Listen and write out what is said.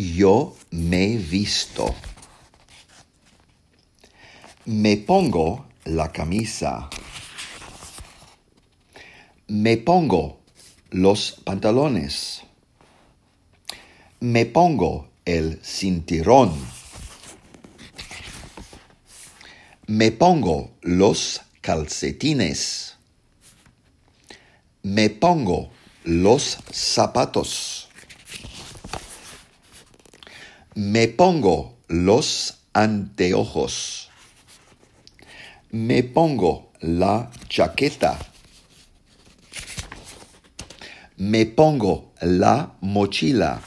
Yo me visto. Me pongo la camisa. Me pongo los pantalones. Me pongo el cinturón. Me pongo los calcetines. Me pongo los zapatos. Me pongo los anteojos. Me pongo la chaqueta. Me pongo la mochila.